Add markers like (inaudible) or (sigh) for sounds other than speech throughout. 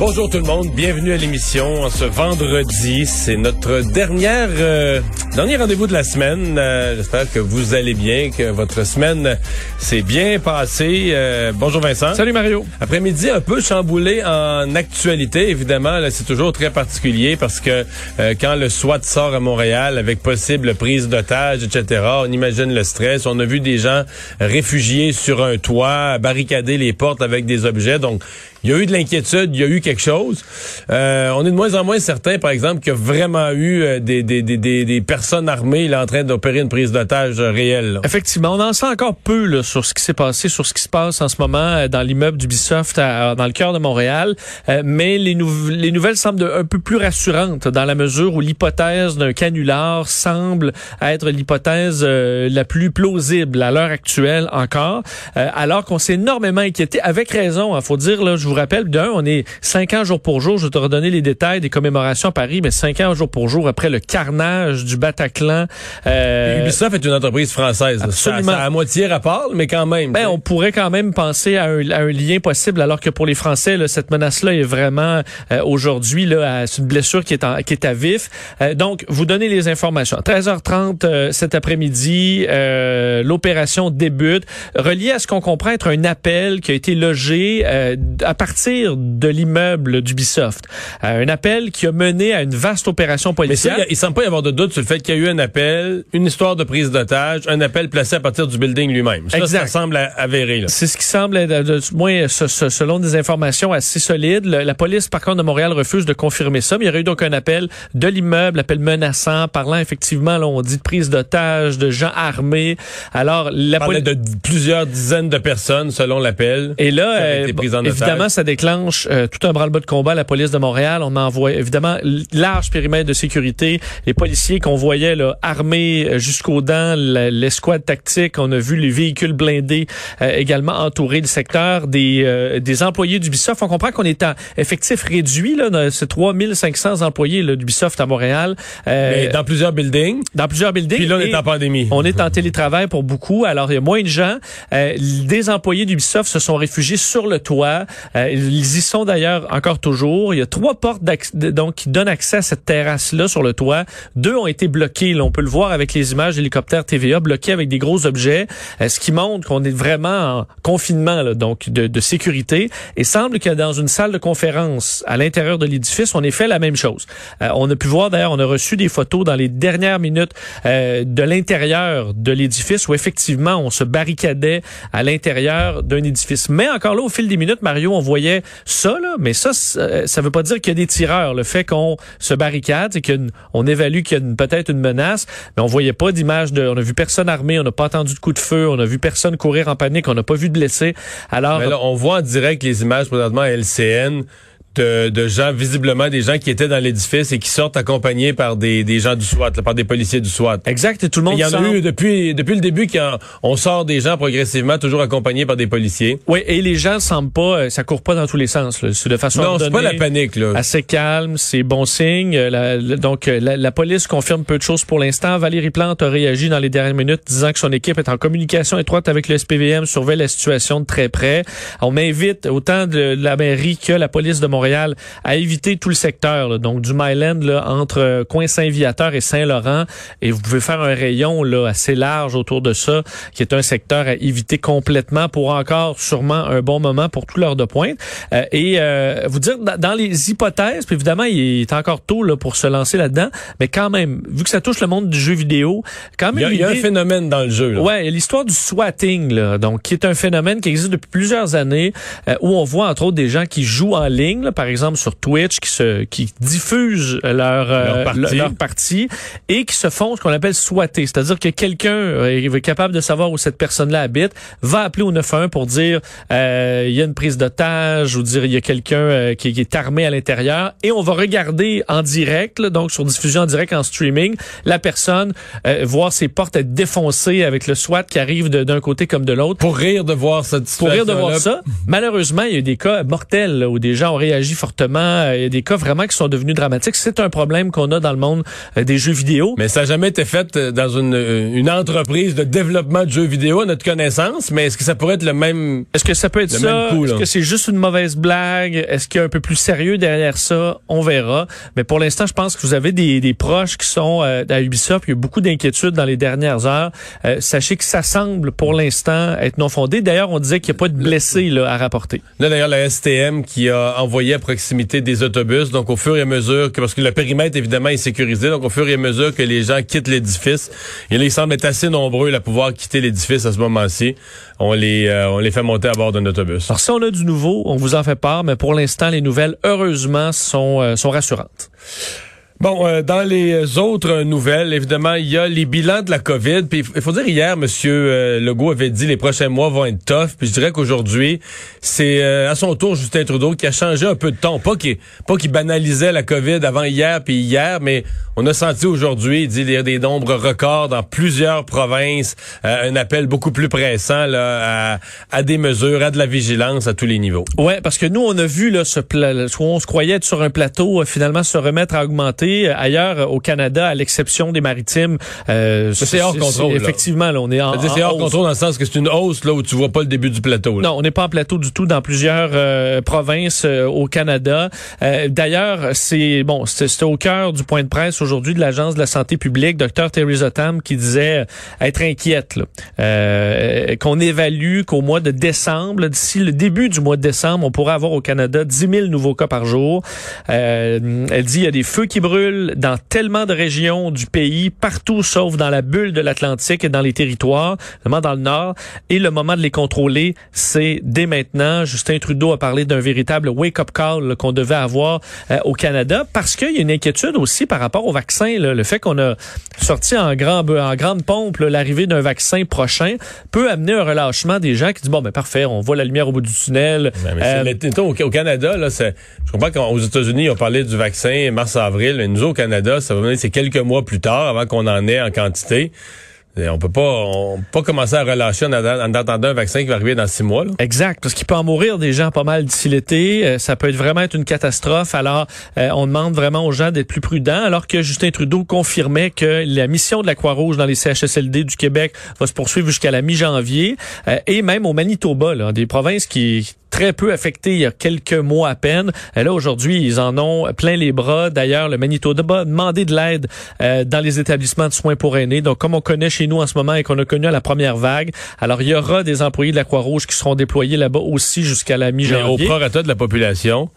Bonjour tout le monde, bienvenue à l'émission ce vendredi. C'est notre dernière euh, dernier rendez-vous de la semaine. Euh, J'espère que vous allez bien, que votre semaine s'est bien passée. Euh, bonjour Vincent. Salut Mario. Après-midi un peu chamboulé en actualité, évidemment. C'est toujours très particulier parce que euh, quand le SWAT sort à Montréal avec possible prise d'otages, etc., on imagine le stress. On a vu des gens réfugiés sur un toit, barricader les portes avec des objets. Donc, il y a eu de l'inquiétude, il y a eu quelque chose. Euh, on est de moins en moins certain, par exemple, qu'il y a vraiment eu euh, des, des, des, des, personnes armées là, en train d'opérer une prise d'otage réelle. Effectivement, on en sait encore peu là, sur ce qui s'est passé, sur ce qui se passe en ce moment euh, dans l'immeuble d'Ubisoft dans le cœur de Montréal. mais les, les nouvelles semblent un peu plus rassurantes dans la mesure où l'hypothèse d'un canular semble être l'hypothèse la plus plausible à l'heure actuelle encore, alors qu'on s'est énormément inquiété, avec raison, il hein, faut dire, là, je vous rappelle, d'un, on est cinq ans jour pour jour. Je vais te redonner les détails des commémorations à Paris, mais cinq ans jour pour jour après le carnage du Bataclan. Euh, Ubisoft est une entreprise française. Absolument. Ça, à moitié rapport, mais quand même. Ben, on pourrait quand même penser à un, à un, lien possible, alors que pour les Français, là, cette menace-là est vraiment euh, aujourd'hui là, c'est une blessure qui est, en, qui est à vif. Euh, donc, vous donnez les informations. 13h30 euh, cet après-midi, l'opération débute, relié à ce qu'on comprend être un appel qui a été logé à partir de l'immeuble d'Ubisoft. Euh, un appel qui a mené à une vaste opération policière. Mais ça, il semble pas y avoir de doute sur le fait qu'il y a eu un appel, une histoire de prise d'otage, un appel placé à partir du building lui-même. Ça, ça semble avéré. C'est ce qui semble, être, moins selon des informations assez solides. la police, par contre, de Montréal refuse de confirmer ça. Mais il y aurait eu donc un appel de l'immeuble, appel menaçant, parlant effectivement, là, on dit de prise d'otage, de gens armés. Alors, la police de plusieurs dizaines de personnes selon l'appel. Et là, euh, évidemment, ça déclenche euh, tout un bras-le-bas de combat à la police de Montréal. On envoie évidemment large périmètre de sécurité. Les policiers qu'on voyait là, armés euh, jusqu'aux dents, l'escouade tactique. On a vu les véhicules blindés euh, également entourer le secteur. Des, des employés d'Ubisoft. On comprend qu'on est en effectif réduit. Là, c'est 3500 employés d'Ubisoft à Montréal. Mais dans plusieurs buildings. Dans plusieurs buildings. Puis là, on est en pandémie. On est en télétravail pour beaucoup. Alors, il y a moins de gens. des employés d'Ubisoft se sont réfugiés sur le toit. Euh, ils y sont d'ailleurs encore toujours. Il y a trois portes donc qui donnent accès à cette terrasse-là sur le toit. Deux ont été bloquées. Là, on peut le voir avec les images d'hélicoptères TVA bloqués avec des gros objets, euh, ce qui montre qu'on est vraiment en confinement là, donc de, de sécurité. Et semble que dans une salle de conférence à l'intérieur de l'édifice, on ait fait la même chose. Euh, on a pu voir d'ailleurs, on a reçu des photos dans les dernières minutes de l'intérieur de l'édifice où effectivement on se barricadait à l'intérieur d'un édifice. Mais encore là, au fil des minutes, Mario, on voyait ça, là, mais ça, ça veut pas dire qu'il y a des tireurs. Le fait qu'on se barricade, c'est qu'on évalue qu'il y a peut-être une menace, mais on voyait pas d'image on a vu personne armé, on n'a pas entendu de coup de feu, on a vu personne courir en panique, on n'a pas vu de blessés. Alors, on voit en direct les images présentement à LCN de, de, gens, visiblement des gens qui étaient dans l'édifice et qui sortent accompagnés par des, des gens du SWAT, par des policiers du SWAT. Exact, et tout le monde Il y en a eu depuis, depuis le début qu'on sort des gens progressivement, toujours accompagnés par des policiers. Oui, et les gens semblent pas, euh, ça court pas dans tous les sens. C'est de façon Non, c'est pas la panique. Là. Assez calme, c'est bon signe. La, donc, euh, la, la, police confirme peu de choses pour l'instant. Valérie Plante a réagi dans les dernières minutes disant que son équipe est en communication étroite avec le SPVM, surveille la situation de très près. On m'invite autant de la mairie que la police de Montréal à éviter tout le secteur, donc du Myland là, entre euh, coin Saint-Viateur et Saint-Laurent. Et vous pouvez faire un rayon là, assez large autour de ça, qui est un secteur à éviter complètement pour encore sûrement un bon moment pour tout l'heure de pointe. Euh, et euh, vous dire, dans les hypothèses, puis évidemment, il est encore tôt là, pour se lancer là-dedans, mais quand même, vu que ça touche le monde du jeu vidéo, quand même... Il y a, un phénomène dans le jeu. Là. Ouais, l'histoire du swatting, là, donc qui est un phénomène qui existe depuis plusieurs années, où on voit entre autres des gens qui jouent en ligne, là, par exemple sur Twitch, qui se qui diffusent leur euh, leur, partie. et qui se font ce qu'on appelle swatter, c'est-à-dire que quelqu'un euh, est capable de savoir où cette personne-là habite, va appeler au 911 pour dire euh, il y a une prise d'otage ou dire il y a quelqu'un qui, qui, est armé à l'intérieur et on va regarder en direct, donc sur diffusion en direct en streaming, la personne voir ses portes être défoncées avec le SWAT qui arrive d'un côté comme de l'autre. Pour rire de voir cette situation. Pour rire de voir ça. Malheureusement, il y a eu des cas mortels où des gens ont réagi fortement. Il y a des cas vraiment qui sont devenus dramatiques. C'est un problème qu'on a dans le monde euh, des jeux vidéo. Mais ça n'a jamais été fait euh, dans une, euh, une entreprise de développement de jeux vidéo à notre connaissance. Mais est-ce que ça pourrait être le même Est-ce que ça peut être ça? Est-ce que c'est juste une mauvaise blague? Est-ce qu'il y a un peu plus sérieux derrière ça? On verra. Mais pour l'instant, je pense que vous avez des, des proches qui sont à Ubisoft. Il y a beaucoup d'inquiétudes dans les dernières heures. sachez que ça semble pour l'instant être non fondé. D'ailleurs, on disait qu'il n'y a pas de blessés là, à rapporter. Là, d'ailleurs, la STM qui a envoyé à proximité des autobus, donc au fur et à mesure, que, parce que le périmètre, évidemment, est sécurisé, donc au fur et à mesure que les gens quittent l'édifice, et là, ils semblent être assez nombreux à pouvoir quitter l'édifice à ce moment-ci, on les, euh, on les fait monter à bord d'un autobus. Alors, si on a du nouveau, on vous en fait part, mais pour l'instant, les nouvelles, heureusement, sont, euh, sont rassurantes. Bon, euh, dans les autres nouvelles, évidemment, il y a les bilans de la COVID. Puis il faut dire hier, Monsieur euh, Legault avait dit les prochains mois vont être tough. Puis je dirais qu'aujourd'hui, c'est euh, à son tour Justin Trudeau qui a changé un peu de ton, pas qu'il pas qu'il banalisait la COVID avant hier puis hier, mais on a senti aujourd'hui, il dit des, des nombres records dans plusieurs provinces, un appel beaucoup plus pressant là, à, à, des mesures, à de la vigilance à tous les niveaux. Ouais, parce que nous on a vu là ce on se croyait être sur un plateau, finalement se remettre à augmenter ailleurs euh, au Canada, à l'exception des maritimes. Euh, c'est hors contrôle. Effectivement, là, on est en, C'est hors contrôle dans le sens que c'est une hausse là où tu vois pas le début du plateau. Non, on n'est pas en plateau du tout dans plusieurs euh, provinces euh, au Canada. D'ailleurs, c'est bon, c'était au cœur du point de presse aujourd'hui de l'Agence de la santé publique, Dr Theresa Tam, qui disait être inquiète, qu'on évalue qu'au mois de décembre, d'ici le début du mois de décembre, on pourrait avoir au Canada 10 000 nouveaux cas par jour. elle dit il y a des feux qui brûlent dans tellement de régions du pays, partout sauf dans la bulle de l'Atlantique et dans les territoires, notamment dans le nord. Et le moment de les contrôler, c'est dès maintenant. Justin Trudeau a parlé d'un véritable wake-up call qu'on devait avoir euh, au Canada parce qu'il y a une inquiétude aussi par rapport au vaccin. Le fait qu'on a sorti en, grand, en grande pompe l'arrivée d'un vaccin prochain peut amener un relâchement des gens qui disent, bon, ben parfait, on voit la lumière au bout du tunnel. Mais, euh, au, Canada, là, je comprends qu'aux États-Unis, on parlait du vaccin mars-avril, nous, au Canada, ça va venir, c'est quelques mois plus tard avant qu'on en ait en quantité. on peut pas, on peut pas commencer à relâcher en, attendant un vaccin qui va arriver dans six mois. Exact, parce qu'il peut en mourir des gens pas mal d'ici l'été. Euh, ça peut être vraiment être une catastrophe. Alors, euh, on demande vraiment aux gens d'être plus prudents. Alors que Justin Trudeau confirmait que la mission de la Croix-Rouge dans les CHSLD du Québec va se poursuivre jusqu'à la mi-janvier, euh, et même au Manitoba, des provinces qui très peu affectés il y a quelques mois à peine. Et là, aujourd'hui, ils en ont plein les bras. D'ailleurs, le Manitoba a demandé de l'aide euh, dans les établissements de soins pour aînés. Donc, comme on connaît chez nous en ce moment et qu'on a connu à la première vague, alors il y aura des employés de la Croix-Rouge qui seront déployés là-bas aussi jusqu'à la mi-janvier. Au prorata de la population,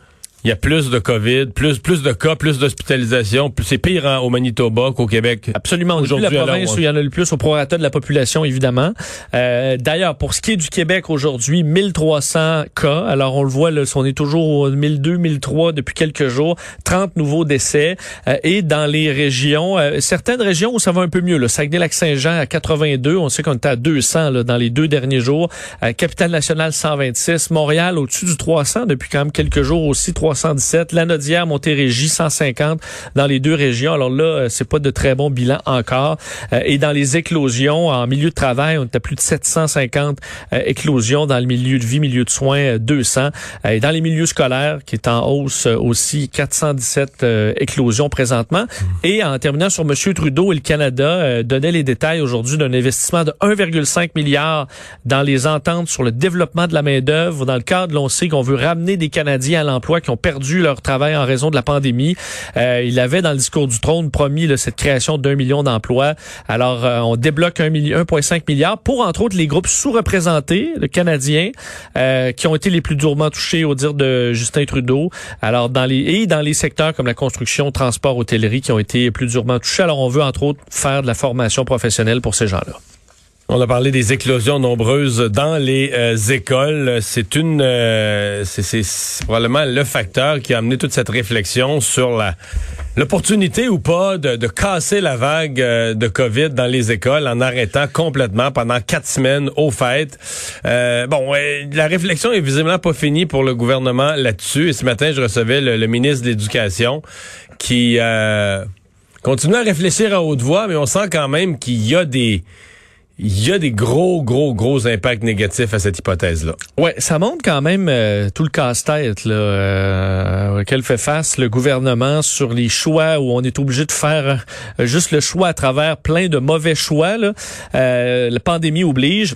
il y a plus de COVID, plus plus de cas, plus d'hospitalisation. C'est pire hein, au Manitoba qu'au Québec. Absolument. Aujourd'hui, la province où il y en a le plus au prorata de la population, évidemment. Euh, D'ailleurs, pour ce qui est du Québec aujourd'hui, 1300 cas. Alors, on le voit, là, on est toujours au 1002, 1003 depuis quelques jours. 30 nouveaux décès. Euh, et dans les régions, euh, certaines régions où ça va un peu mieux. Le Saguenay-Lac-Saint-Jean à 82. On sait qu'on était à 200 là, dans les deux derniers jours. Euh, Capitale-Nationale 126. Montréal au-dessus du 300 depuis quand même quelques jours aussi. 300 317, Lanaudière, Montérégie 150 dans les deux régions. Alors là, euh, c'est pas de très bon bilan encore. Euh, et dans les éclosions en milieu de travail, on est plus de 750 euh, éclosions dans le milieu de vie, milieu de soins 200 et dans les milieux scolaires qui est en hausse aussi 417 éclosions présentement. Et en terminant sur monsieur Trudeau et le Canada donnait les détails aujourd'hui d'un investissement de 1,5 milliard dans les ententes sur le développement de la main-d'œuvre dans le cadre l'on sait qu'on veut ramener des Canadiens à l'emploi qui ont perdu leur travail en raison de la pandémie. Euh, il avait dans le discours du trône promis là, cette création d'un million d'emplois. Alors, euh, on débloque 1,5 milliard pour, entre autres, les groupes sous-représentés, le Canadien, euh, qui ont été les plus durement touchés au dire de Justin Trudeau. Alors, dans les et dans les secteurs comme la construction, transport, hôtellerie qui ont été plus durement touchés. Alors, on veut, entre autres, faire de la formation professionnelle pour ces gens-là. On a parlé des éclosions nombreuses dans les euh, écoles. C'est une, euh, c'est probablement le facteur qui a amené toute cette réflexion sur l'opportunité ou pas de, casser la vague euh, de COVID dans les écoles en arrêtant complètement pendant quatre semaines aux fêtes. bon, la réflexion est visiblement pas finie pour le gouvernement là-dessus. Et ce matin, je recevais le, le ministre de l'Éducation qui continue à réfléchir à haute voix, mais on sent quand même qu'il y a des il y a des gros, gros, gros impacts négatifs à cette hypothèse-là. Ouais, ça montre quand même euh, tout le casse-tête là, euh, auquel fait face le gouvernement sur les choix où on est obligé de faire euh, juste le choix à travers plein de mauvais choix. Là. la pandémie oblige.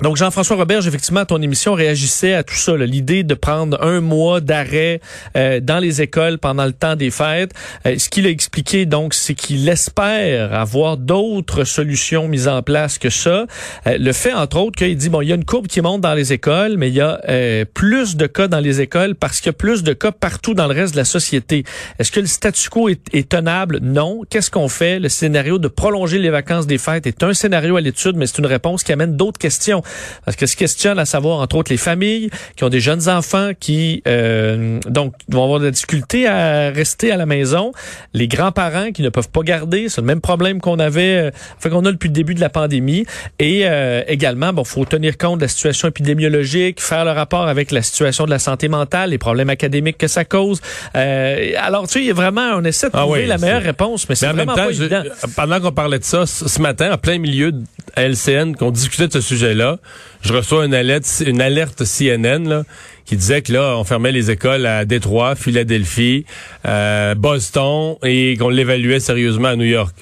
Donc, Jean-François Robert, effectivement, ton émission réagissait à tout ça, l'idée de prendre un mois d'arrêt euh, dans les écoles pendant le temps des fêtes. Euh, ce qu'il a expliqué, donc, c'est qu'il espère avoir d'autres solutions mises en place que ça. Euh, le fait, entre autres, qu'il dit, bon, il y a une courbe qui monte dans les écoles, mais il y a plus de cas dans les écoles parce qu'il y a plus de cas partout dans le reste de la société. Est-ce que le statu quo est tenable? Non. Qu'est-ce qu'on fait? Le scénario de prolonger les vacances des fêtes est un scénario à l'étude, mais c'est une réponse qui amène d'autres questions. Parce que ce questionne à savoir, entre autres, les familles qui ont des jeunes enfants qui euh, donc vont avoir de la difficulté à rester à la maison, les grands-parents qui ne peuvent pas garder, c'est le même problème qu'on avait, euh, fait qu'on a depuis le début de la pandémie. Et euh, également, bon, faut tenir compte de la situation épidémiologique, faire le rapport avec la situation de la santé mentale, les problèmes académiques que ça cause. Euh, alors, tu sais, il y a vraiment, on essaie de ah trouver la meilleure réponse, mais c'est vraiment pas évident. pendant qu'on parlait de ça, ce matin, en plein milieu de LCN, qu'on discutait de ce sujet-là, je reçois une alerte, une CNN qui disait que là, on fermait les écoles à Détroit, Philadelphie, euh, Boston et qu'on l'évaluait sérieusement à New York.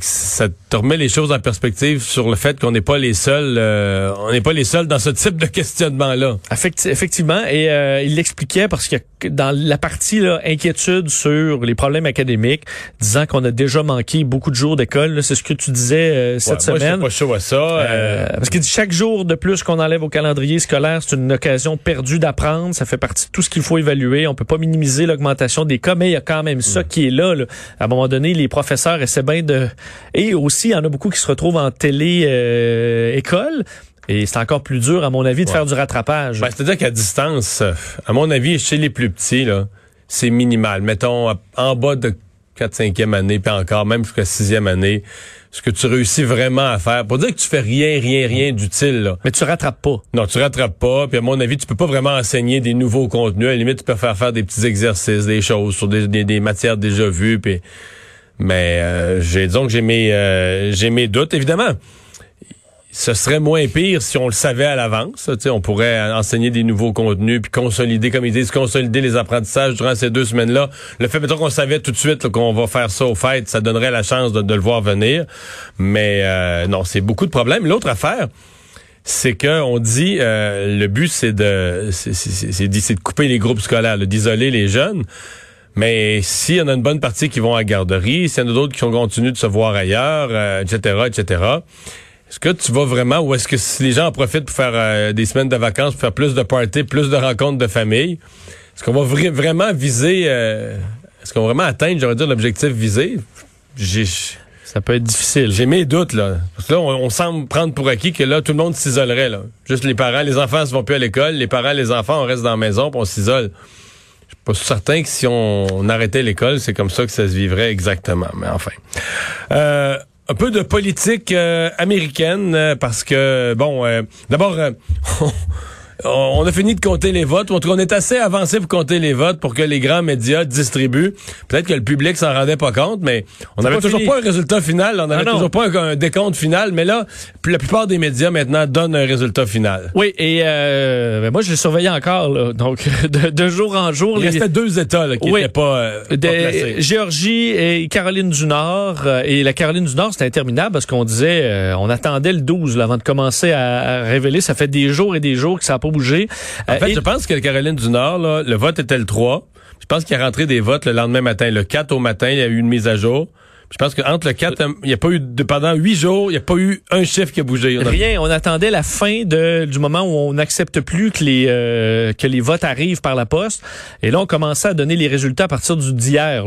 Ça te remet les choses en perspective sur le fait qu'on n'est pas les seuls, euh, on n'est pas les seuls dans ce type de questionnement-là. Effectivement, et euh, il l'expliquait parce que dans la partie là, inquiétude sur les problèmes académiques, disant qu'on a déjà manqué beaucoup de jours d'école, c'est ce que tu disais euh, cette semaine. Moi, je pas chaud à ça. parce qu'il dit chaque jour de plus qu'on enlève au calendrier scolaire, c'est une occasion perdue d'apprendre. Ça fait partie de tout ce qu'il faut évaluer. On peut pas minimiser l'augmentation des cas, mais il y a quand même ça qui est là, là. À un moment donné, les professeurs essaient bien de et aussi, il y en a beaucoup qui se retrouvent en télé-école. et c'est encore plus dur, à mon avis, de faire du rattrapage. Ben, C'est-à-dire qu'à distance, à mon avis, chez les plus petits, là, c'est minimal. Mettons, en bas de 4 5e année, puis encore, même jusqu'à 6e année, ce que tu réussis vraiment à faire. Pour dire que tu fais rien, rien, rien d'utile, là. Mais tu rattrapes pas. Non, tu rattrapes pas. Puis à mon avis, tu peux pas vraiment enseigner des nouveaux contenus. À la limite, tu peux faire faire des petits exercices, des choses sur des, des matières déjà vues, puis mais euh, j'ai que j'ai mes euh, j'ai mes doutes évidemment. Ce serait moins pire si on le savait à l'avance. On pourrait enseigner des nouveaux contenus puis consolider, comme ils disent, consolider les apprentissages durant ces deux semaines-là. Le fait qu'on savait tout de suite qu'on va faire ça au fait, ça donnerait la chance de, le voir venir. Mais euh, non, c'est beaucoup de problèmes. L'autre affaire, c'est que on dit le but c'est de c'est de couper les groupes scolaires, d'isoler les jeunes. Mais s'il y en a une bonne partie qui vont à la garderie, s'il y en a d'autres qui ont continué de se voir ailleurs, etc., euh, etc., est-ce que tu vas vraiment ou est-ce que si les gens en profitent pour faire euh, des semaines de vacances, pour faire plus de parties, plus de rencontres de famille, est-ce qu'on va vraiment viser, euh, est-ce qu'on va vraiment atteindre, j'aurais dire, l'objectif visé? J'ai... Ça peut être difficile. J'ai mes doutes, là. Parce que là, on, semble prendre pour acquis que là, tout le monde s'isolerait, là. Juste les parents, les enfants ne vont plus à l'école, les parents, les enfants, on reste dans la maison, puis on s'isole pas certain que si on, arrêtait l'école, c'est comme ça que ça se vivrait exactement. Mais enfin. Euh, un peu de politique euh, américaine, euh, parce que, bon, d'abord, (laughs) on a fini de compter les votes. En tout cas, on est assez avancé pour compter les votes pour que les grands médias distribuent. Peut-être que le public s'en rendait pas compte, mais on n'avait toujours pas un résultat final. On n'avait ah toujours pas un, décompte final. Mais là, la plupart des médias maintenant donnent un résultat final. Oui, et euh, ben moi, je l'ai surveillé encore. Là. Donc, (laughs) de, jour en jour. Il les... restait deux États qui n'étaient pas, euh, placés. Géorgie et Caroline du Nord. Euh, et la Caroline du Nord, c'était interminable parce qu'on disait, euh, on attendait le 12 là, avant de commencer à, révéler. Ça fait des jours et des jours que ça n'a pas bougé. En fait, je pense que la Caroline du Nord, là, le vote était le 3. Je pense qu'il y a rentré des votes le lendemain matin. Le 4 au matin, il y a eu une mise à jour. Je pense qu'entre le 4, il n'y a pas eu, de, pendant huit jours, il n'y a pas eu un chiffre qui a bougé. Rien. On attendait la fin de, du moment où on n'accepte plus que les, euh, que les votes arrivent par la poste. Et là, on commençait à donner les résultats à partir du d'hier.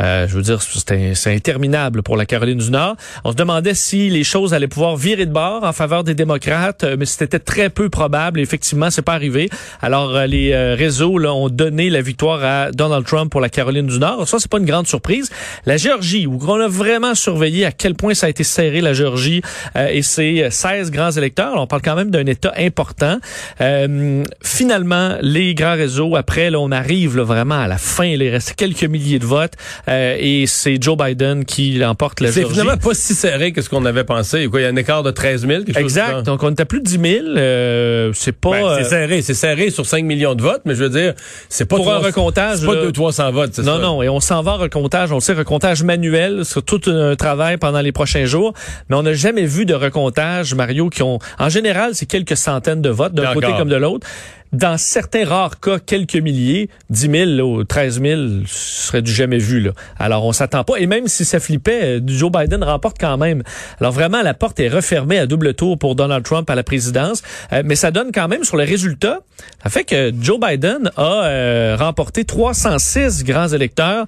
Euh, je veux dire, c'est interminable pour la Caroline du Nord. On se demandait si les choses allaient pouvoir virer de bord en faveur des démocrates, euh, mais c'était très peu probable. Effectivement, c'est pas arrivé. Alors, euh, les réseaux là, ont donné la victoire à Donald Trump pour la Caroline du Nord. Ça, c'est pas une grande surprise. La Géorgie, où on a vraiment surveillé à quel point ça a été serré, la Géorgie euh, et ses 16 grands électeurs. on parle quand même d'un État important. Euh, finalement, les grands réseaux, après, là, on arrive vraiment à la fin. Il reste quelques milliers de votes euh, et c'est Joe Biden qui emporte la Géorgie. C'est finalement pas si serré que ce qu'on avait pensé. il y a un écart de 13 000. exact. Donc, on était plus de 10 000. c'est pas... Ben, c'est serré. C'est serré sur 5 millions de votes, mais je veux dire, c'est pas... Pour un recomptage... C'est pas 200-300 votes, Non, non. Et on s'en va en recomptage. On sait recomptage manuel sur tout un travail pendant les prochains jours, mais on n'a jamais vu de recomptage, Mario, qui ont... En général, c'est quelques centaines de votes, d'un côté comme de l'autre. Dans certains rares cas, quelques milliers, 10 000 ou 13 000, ce serait du jamais vu. Là. Alors, on s'attend pas. Et même si ça flippait, euh, Joe Biden remporte quand même. Alors, vraiment, la porte est refermée à double tour pour Donald Trump à la présidence. Euh, mais ça donne quand même sur les résultats. Ça fait que Joe Biden a euh, remporté 306 grands électeurs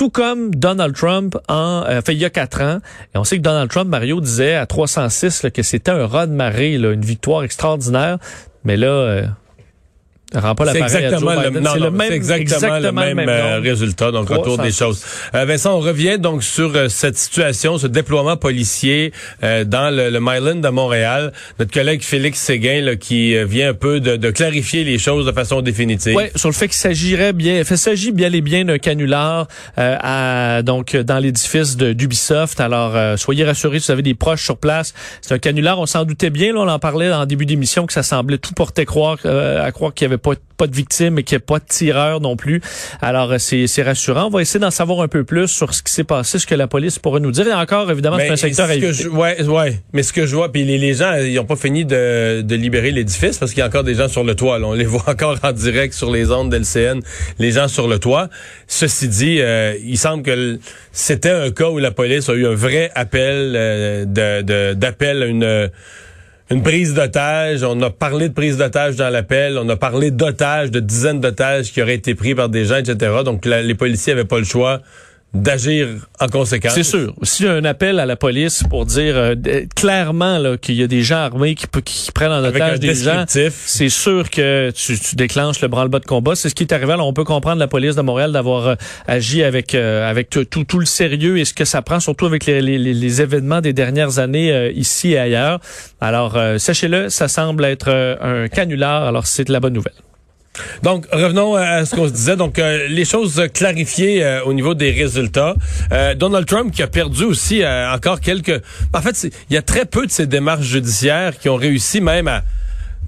tout comme Donald Trump en euh, fait il y a quatre ans. Et on sait que Donald Trump, Mario disait à 306 que c'était un raz de marée, une victoire extraordinaire. Mais là, euh, c'est exactement, le, même, exactement, le même, euh, résultat, donc retour des choses. Euh, Vincent, on revient donc sur euh, cette situation, ce déploiement policier dans le, le Myland de Montréal. Notre collègue Félix Séguin là, qui vient un peu de, de, clarifier les choses de façon définitive. Oui, sur le fait qu'il s'agirait bien, il s'agit bien et bien d'un canular à, donc dans l'édifice d'Ubisoft. Alors, soyez rassurés si vous avez des proches sur place. C'est un canular, on s'en doutait bien, là, on en parlait en début d'émission que ça semblait tout porter croire, à croire qu'il y avait pas, pas de victimes et qu'il n'y a pas de tireur non plus. Alors, euh, c'est rassurant. On va essayer d'en savoir un peu plus sur ce qui s'est passé, ce que la police pourrait nous dire. Et encore, évidemment, c'est un secteur à je, ouais, ouais. Mais ce que je vois, puis les, les gens, ils n'ont pas fini de, de libérer l'édifice parce qu'il y a encore des gens sur le toit. On les (laughs) voit encore en direct sur les ondes d'LCN, les gens sur le toit. Ceci dit, euh, il semble que c'était un cas où la police a eu un vrai appel euh, de d'appel à une une prise d'otage. On a parlé de prise d'otage dans l'appel. On a parlé d'otages, de dizaines d'otages qui auraient été pris par des gens, etc. Donc les policiers avaient pas le choix d'agir en conséquence. C'est sûr. S'il y a un appel à la police pour dire euh, clairement qu'il y a des gens armés qui, qui prennent en otage des gens, c'est sûr que tu, tu déclenches le branle-bas de combat. C'est ce qui est arrivé. Alors, on peut comprendre la police de Montréal d'avoir euh, agi avec euh, avec tout, tout, le sérieux et ce que ça prend, surtout avec les, les, les événements des dernières années ici et ailleurs. Alors, sachez-le, ça semble être un canular. Alors, c'est de la bonne nouvelle. Donc, revenons à ce qu'on se disait. Donc, euh, les choses clarifiées euh, au niveau des résultats. Euh, Donald Trump qui a perdu aussi encore quelques... En fait, il y a très peu de ces démarches judiciaires qui ont réussi même à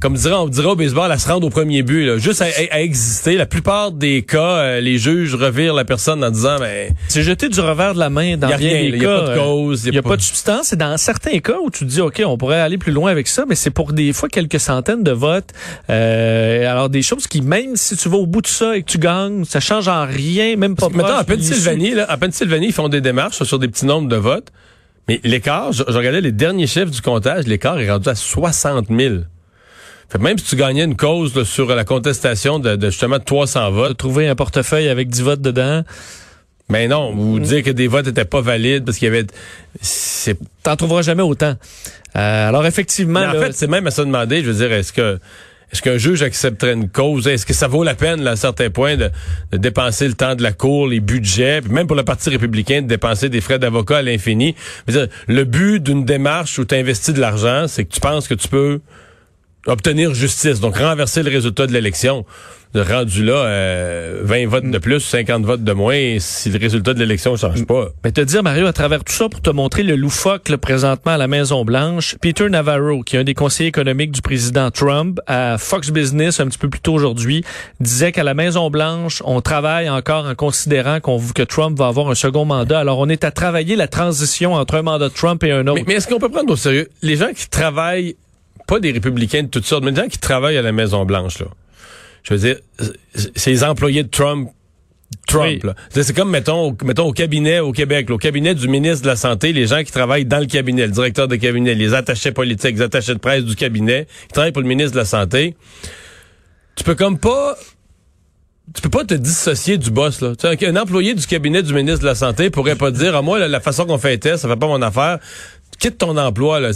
comme dirait, on dirait au baseball, à se rendre au premier but, là, juste à, exister. La plupart des cas, euh, les juges revirent la personne en disant, mais ben, c'est jeté du revers de la main dans bien des cas. Il n'y a pas de cause, il n'y a, pas de substance. Et dans certains cas où tu te dis, ok, on pourrait aller plus loin avec ça, mais c'est pour des fois quelques centaines de votes. Euh, alors des choses qui, même si tu vas au bout de ça et que tu gagnes, ça change en rien, même pas. Maintenant, à Pennsylvanie, là, à Pennsylvanie, ils font des démarches sur des petits nombres de votes. Mais l'écart, je, je regardais les derniers chiffres du comptage, l'écart est rendu à 60 000 même si tu gagnais une cause sur la contestation de, de, justement 300 votes. De trouver un portefeuille avec 10 votes dedans. Mais non, vous mm. dire que des votes étaient pas valides parce qu'il y avait... T'en trouveras jamais autant. Euh, alors effectivement... en fait, c'est même à se demander, je veux dire, est-ce que... Est-ce qu'un juge accepterait une cause? Est-ce que ça vaut la peine, à un certain point, de, dépenser le temps de la cour, les budgets, puis même pour le Parti républicain, de dépenser des frais d'avocat à l'infini? Le but d'une démarche où tu investis de l'argent, c'est que tu penses que tu peux obtenir justice, donc renverser le résultat de l'élection. Rendu là, euh, 20 votes de plus, 50 votes de moins, si le résultat de l'élection ne change pas. Mais te dire, Mario, à travers tout ça, pour te montrer le loufoque le présentement à la Maison-Blanche, Peter Navarro, qui est un des conseillers économiques du président Trump, à Fox Business, un petit peu plus tôt aujourd'hui, disait qu'à la Maison-Blanche, on travaille encore en considérant qu'on que Trump va avoir un second mandat. Alors, on est à travailler la transition entre un mandat de Trump et un autre. Mais, mais est-ce qu'on peut prendre au sérieux? Les gens qui travaillent pas des républicains de toutes sortes, mais des gens qui travaillent à la Maison-Blanche, là. Je veux dire, ces employés de Trump Trump. C'est comme, mettons, mettons, au cabinet au Québec, au cabinet du ministre de la Santé, les gens qui travaillent dans le cabinet, le directeur de cabinet, les attachés politiques, les attachés de presse du cabinet, qui travaillent pour le ministre de la Santé, tu peux comme pas tu peux pas te dissocier du boss là. Tu un, employé du cabinet du ministre de la santé pourrait pas dire à ah, moi la, façon qu'on fait un test, ça fait pas mon affaire. Quitte ton emploi là,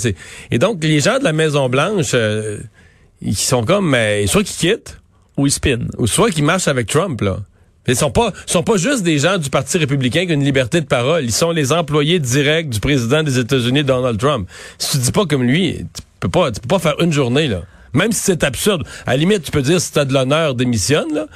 Et donc les gens de la Maison Blanche euh, ils sont comme mais soit qu'ils quittent ou ils spinent ou soit qu'ils marchent avec Trump là. Ils sont pas sont pas juste des gens du Parti républicain qui ont une liberté de parole, ils sont les employés directs du président des États-Unis Donald Trump. Si tu dis pas comme lui, tu peux pas tu peux pas faire une journée là. Même si c'est absurde. À la limite, tu peux dire si tu as de l'honneur, démissionne, là.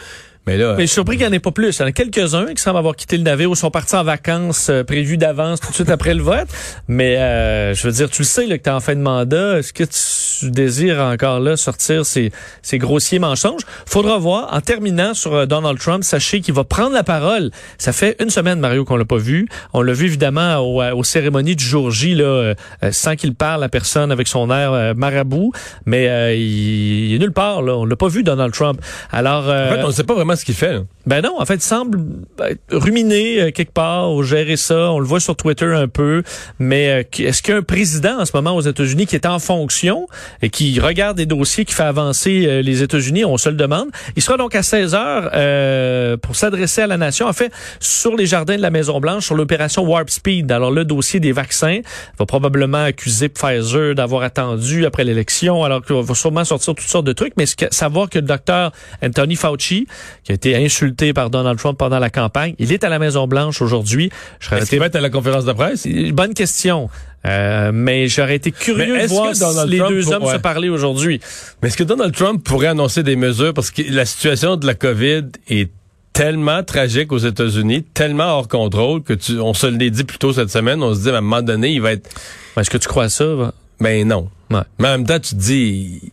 Mais là, mais je suis surpris qu'il n'y en ait pas plus. Il y en a quelques-uns qui semblent avoir quitté le navire ou sont partis en vacances euh, prévues d'avance tout de suite après le vote. Mais euh, je veux dire, tu le sais là, que tu es en fin de mandat. Est-ce que tu désires encore là sortir ces, ces grossiers mensonges? Faudra voir. En terminant sur euh, Donald Trump, sachez qu'il va prendre la parole. Ça fait une semaine, Mario, qu'on l'a pas vu. On l'a vu évidemment aux cérémonies du jour J, là, sans qu'il parle à personne avec son air marabout. Mais il, est nulle part. Là. On l'a pas vu, Donald Trump. Alors, en fait, on ne sait pas vraiment ce qu'il fait. Ben non, en fait, il semble ruminer euh, quelque part ou gérer ça. On le voit sur Twitter un peu. Mais euh, est-ce qu'il président en ce moment aux États-Unis qui est en fonction et qui regarde des dossiers, qui fait avancer euh, les États-Unis? On se le demande. Il sera donc à 16 heures pour s'adresser à la nation. En fait, sur les jardins de la Maison-Blanche, sur l'opération Warp Speed. Alors, le dossier des vaccins va probablement accuser Pfizer d'avoir attendu après l'élection, alors qu'il va sûrement sortir toutes sortes de trucs. Mais savoir que le docteur Anthony Fauci, a été insulté par Donald Trump pendant la campagne. Il est à la Maison-Blanche aujourd'hui. Est-ce qu'il va être à la conférence de presse? Bonne question. Euh, mais j'aurais été curieux de voir les deux hommes se parler aujourd'hui. Mais est-ce que Donald Trump pourrait annoncer des mesures? Parce que la situation de la COVID est tellement tragique aux États-Unis, tellement hors contrôle que tu, on se l'est dit plus tôt cette semaine, on se dit à un moment donné, il va être. Est-ce que tu crois ça? Ben non. Mais en même temps, tu te dis.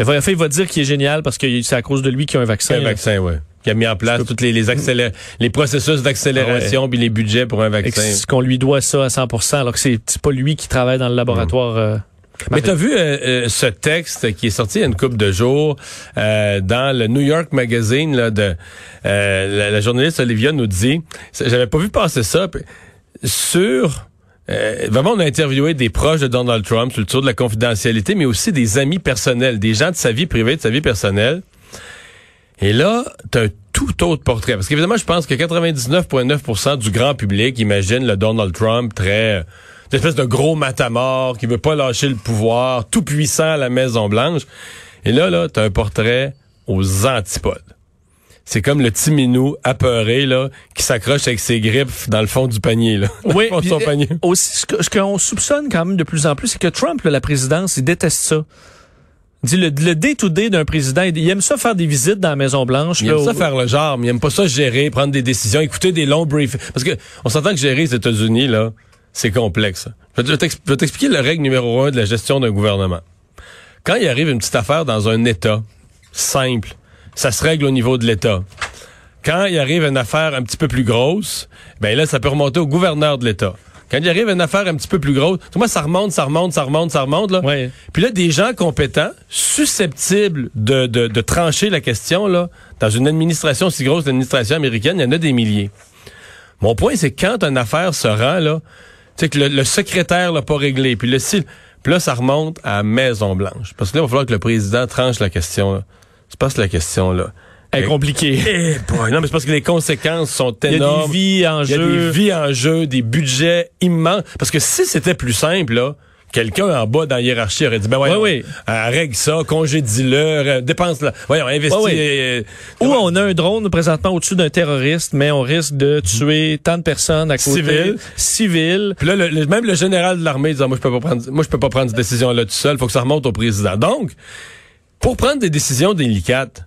Il va, il va dire qu'il est génial parce que c'est à cause de lui qu'il y a un vaccin. Un vaccin, oui qui a mis en place tous les les, les processus d'accélération puis les budgets pour un vaccin. Est-ce qu'on lui doit ça à 100 alors que c'est pas lui qui travaille dans le laboratoire euh, mais tu as vu euh, euh, ce texte qui est sorti il y a une couple de jours dans le New York Magazine là, de la, journaliste Olivia nous dit, j'avais pas vu passer ça, sur vraiment on a interviewé des proches de Donald Trump sur le tour de la confidentialité, mais aussi des amis personnels, des gens de sa vie privée, de sa vie personnelle. Et là, tu un tout autre portrait. Parce qu'évidemment, je pense que 99,9% du grand public imagine le Donald Trump très... Euh, une espèce de gros matamor qui veut pas lâcher le pouvoir, tout puissant à la Maison-Blanche. Et là, là, t'as un portrait aux antipodes. C'est comme le petit minou apeuré là qui s'accroche avec ses griffes dans le fond du panier là. (laughs) Oui, son panier. aussi ce qu'on soupçonne quand même de plus en plus, c'est que Trump, la présidence, il déteste ça. Dit le, le day-to-day d'un président, il aime ça faire des visites dans la Maison-Blanche. Il aime ça faire le genre, mais il aime pas ça gérer, prendre des décisions, écouter des longs briefings. Parce que on s'entend que gérer les États-Unis, là, c'est complexe. Je vais t'expliquer la règle numéro un de la gestion d'un gouvernement. Quand il arrive une petite affaire dans un État, simple, ça se règle au niveau de l'État. Quand il arrive une affaire un petit peu plus grosse, ben là, ça peut remonter au gouverneur de l'État. Quand il arrive une affaire un petit peu plus grosse, moi, ça remonte, ça remonte, ça remonte, ça remonte. Là. Puis là, des gens compétents, susceptibles de, de, de trancher la question, là, dans une administration si grosse, l'administration américaine, il y en a des milliers. Mon point, c'est quand une affaire se rend, là, tu sais, que le, secrétaire l'a pas réglé, puis le puis là, ça remonte à Maison-Blanche. Parce que là, il va falloir que le président tranche la question. Là. C'est pas la question, là est compliqué. (laughs) Eh non, mais c'est parce que les conséquences sont énormes. Il y a des vies en jeu. Il y a des vies en jeu, des budgets immenses. Parce que si c'était plus simple, là, quelqu'un en bas dans la hiérarchie aurait dit ben ouais, oui, oui. règle ça, congédie-le, euh, dépense-le. Voyons, investis. Oui, euh, Ou on a un drone présentement au-dessus d'un terroriste, mais on risque de tuer tant de personnes à côté. Civil. Civil. Puis là, le, même le général de l'armée dit moi je peux pas prendre, moi je peux pas prendre cette décision là tout seul. Faut que ça remonte au président. Donc, pour prendre des décisions délicates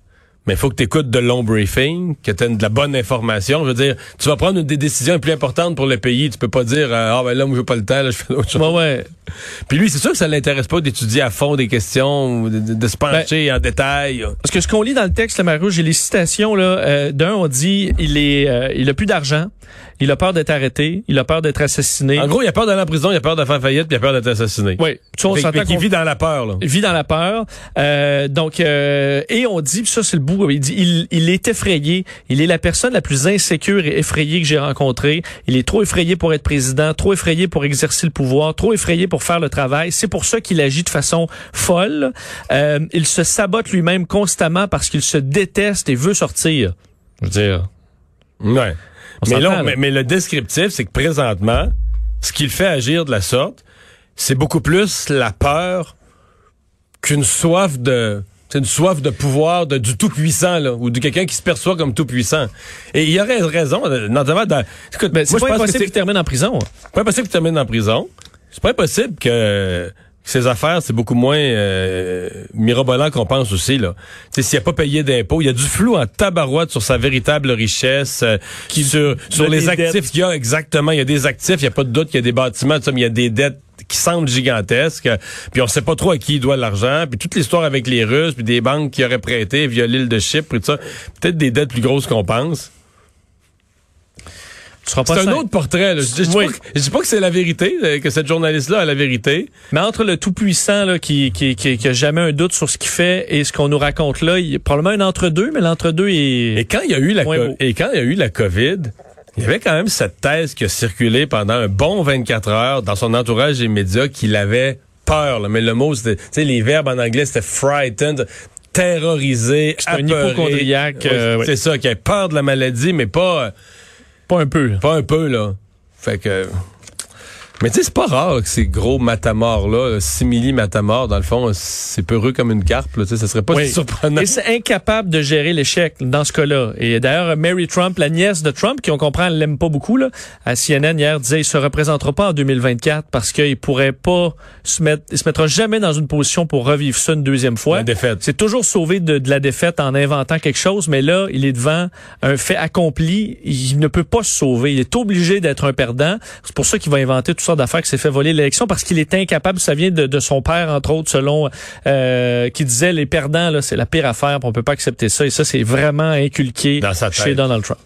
mais il faut que tu écoutes de longs briefings, que tu aies de la bonne information. Je veux dire, tu vas prendre des décisions plus importantes pour le pays. Tu peux pas dire, euh, ah ben là, moi, je veux pas le temps, là, je fais autre chose. ouais. Puis lui, c'est sûr que ça l'intéresse pas d'étudier à fond des questions, de, se pencher en détail. Parce que ce qu'on lit dans le texte, Mario, j'ai les citations là. euh, D'un, on dit il est, euh, il a plus d'argent, il a peur d'être arrêté, il a peur d'être assassiné. En gros, il a peur d'aller en prison, il a peur de faire faillite, puis il a peur d'être assassiné. oui, tu on Fait- qu'on vit dans la peur, là. Il vit dans la peur. Euh, donc, euh, et on dit, ça c'est le bout, il dit, il, il est effrayé. Il est la personne la plus insécure et effrayée que j'ai rencontrée. Il est trop effrayé pour être président, trop effrayé pour exercer le pouvoir, trop effrayé pour faire le travail. C'est pour ça qu'il agit de façon folle. Euh, il se sabote lui-même constamment parce qu'il se déteste et veut sortir. Je veux dire. Ouais. Mais, là, mais, mais le descriptif, c'est que présentement, ce qui le fait agir de la sorte, c'est beaucoup plus la peur qu'une soif de c'est une soif de pouvoir de, du tout-puissant, là, ou de quelqu'un qui se perçoit comme tout-puissant. Et il y aurait raison, euh, notamment dans... Écoute, Ben, c'est pas que impossible qu'il termine en prison. c'est pas impossible qu'il termine en prison. C'est pas impossible que ses affaires, c'est beaucoup moins euh, mirobolant qu'on pense aussi. là. Tu sais, s'il a pas payé d'impôts, il y a du flou en tabarouette sur sa véritable richesse, euh, sur, sur a les actifs qu'il y a exactement. Il y a des actifs, il y a pas de doute qu'il y a des bâtiments, mais il y a des dettes qui semblent gigantesques. Puis on sait pas trop à qui il doit l'argent. Puis toute l'histoire avec les Russes, puis des banques qui auraient prêté via l'île de Chypre, et tout ça. Peut-être des dettes plus grosses qu'on pense. Tu seras pas C'est un autre portrait. Là. Je, dis Oui. pas que, je dis pas que c'est la vérité, euh, que cette journaliste-là a la vérité. Mais entre le tout-puissant qui, qui, qui, qui a jamais un doute sur ce qu'il fait et ce qu'on nous raconte là, il y a probablement un entre-deux, mais l'entre-deux est... Et quand il y a eu la et quand il y a eu la COVID, il y avait quand même cette thèse qui a circulé pendant un bon 24 heures dans son entourage des médias qu'il avait peur. là. Mais le mot, c'était, tu sais, les verbes en anglais, c'était frightened, terrorisé, C'est un apeuré. hypochondriaque, euh. C'est ça, qui avait peur de la maladie, mais pas, euh, Pas un peu. pas un peu là. Fait que. Mais tu sais, c'est pas rare que ces gros matamors-là, simili matamors, dans le fond, c'est peureux comme une carpe. Là, tu sais, ça serait pas Oui. surprenant. Et c'est incapable de gérer l'échec dans ce cas-là. Et d'ailleurs, Mary Trump, la nièce de Trump, qui on comprend, elle l'aime pas beaucoup, là, à CNN hier, disait il se représentera pas en 2024 parce qu'il pourrait pas se mettre, il se mettra jamais dans une position pour revivre ça une deuxième fois. La défaite. C'est toujours sauvé de, de la défaite en inventant quelque chose, mais là, il est devant un fait accompli. Il ne peut pas se sauver. Il est obligé d'être un perdant. C'est pour ça qu'il va inventer toutes sortes d'affaires qui s'est fait voler l'élection parce qu'il est incapable. Ça vient de, de son père, entre autres, selon euh, qui disait les perdants, là, c'est la pire affaire. On peut pas accepter ça. Et ça, c'est vraiment inculqué chez. Donald Trump.